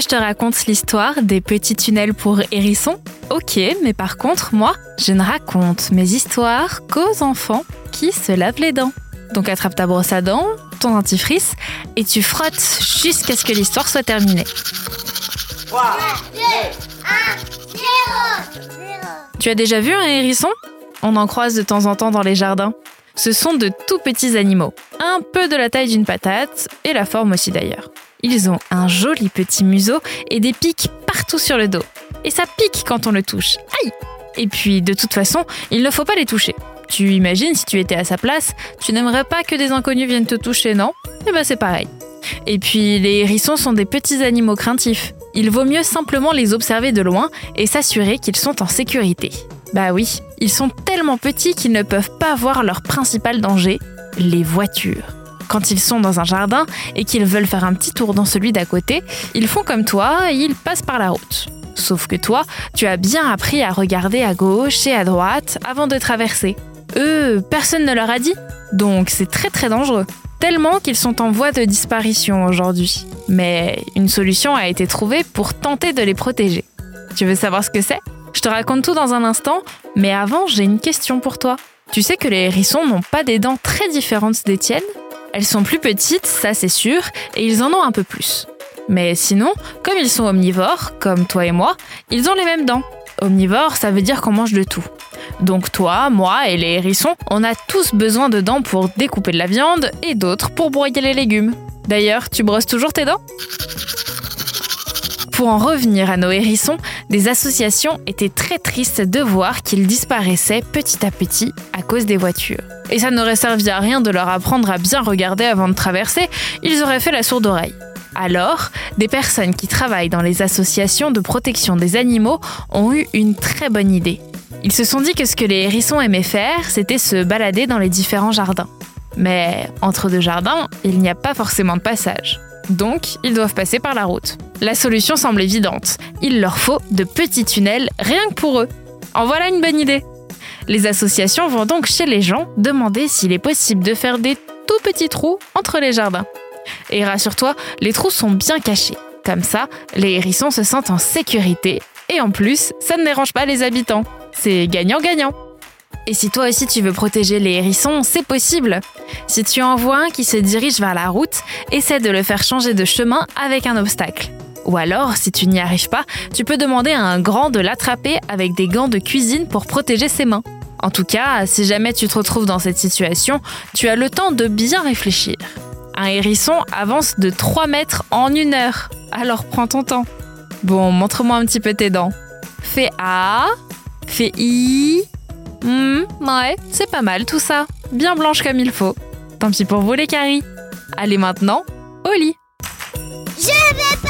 Je te raconte l'histoire des petits tunnels pour hérissons? Ok, mais par contre, moi, je ne raconte mes histoires qu'aux enfants qui se lavent les dents. Donc attrape ta brosse à dents, ton dentifrice, et tu frottes jusqu'à ce que l'histoire soit terminée. 3, 2, 1, 0 Tu as déjà vu un hérisson? On en croise de temps en temps dans les jardins. Ce sont de tout petits animaux, un peu de la taille d'une patate, et la forme aussi d'ailleurs. Ils ont un joli petit museau et des pics partout sur le dos. Et ça pique quand on le touche. Aïe Et puis, de toute façon, il ne faut pas les toucher. Tu imagines si tu étais à sa place, tu n'aimerais pas que des inconnus viennent te toucher, non? Eh ben c'est pareil. Et puis, les hérissons sont des petits animaux craintifs. Il vaut mieux simplement les observer de loin et s'assurer qu'ils sont en sécurité. Bah oui, ils sont tellement petits qu'ils ne peuvent pas voir leur principal danger, les voitures. Quand ils sont dans un jardin et qu'ils veulent faire un petit tour dans celui d'à côté, ils font comme toi et ils passent par la route. Sauf que toi, tu as bien appris à regarder à gauche et à droite avant de traverser. Eux, personne ne leur a dit. Donc c'est très très dangereux. Tellement qu'ils sont en voie de disparition aujourd'hui. Mais une solution a été trouvée pour tenter de les protéger. Tu veux savoir ce que c'est? Je te raconte tout dans un instant, mais avant j'ai une question pour toi. Tu sais que les hérissons n'ont pas des dents très différentes des tiennes? Elles sont plus petites, ça c'est sûr, et ils en ont un peu plus. Mais sinon, comme ils sont omnivores, comme toi et moi, ils ont les mêmes dents. Omnivore, ça veut dire qu'on mange de tout. Donc toi, moi et les hérissons, on a tous besoin de dents pour découper de la viande et d'autres pour broyer les légumes. D'ailleurs, tu brosses toujours tes dents? Pour en revenir à nos hérissons, des associations étaient très tristes de voir qu'ils disparaissaient petit à petit à cause des voitures. Et ça n'aurait servi à rien de leur apprendre à bien regarder avant de traverser, ils auraient fait la sourde oreille. Alors, des personnes qui travaillent dans les associations de protection des animaux ont eu une très bonne idée. Ils se sont dit que ce que les hérissons aimaient faire, c'était se balader dans les différents jardins. Mais entre deux jardins, il n'y a pas forcément de passage. Donc, ils doivent passer par la route. La solution semble évidente. Il leur faut de petits tunnels rien que pour eux. En voilà une bonne idée. Les associations vont donc chez les gens demander s'il est possible de faire des tout petits trous entre les jardins. Et rassure-toi, les trous sont bien cachés. Comme ça, les hérissons se sentent en sécurité et en plus, ça ne dérange pas les habitants. C'est gagnant-gagnant. Et si toi aussi tu veux protéger les hérissons, c'est possible. Si tu en vois un qui se dirige vers la route, essaie de le faire changer de chemin avec un obstacle. Ou alors, si tu n'y arrives pas, tu peux demander à un grand de l'attraper avec des gants de cuisine pour protéger ses mains. En tout cas, si jamais tu te retrouves dans cette situation, tu as le temps de bien réfléchir. Un hérisson avance de 3 mètres en une heure, alors prends ton temps. Bon, montre-moi un petit peu tes dents. Fais A, fais I, Hum, ouais, c'est pas mal tout ça. Bien blanche comme il faut. Tant pis pour vous les caries. Allez maintenant, au lit. Je pas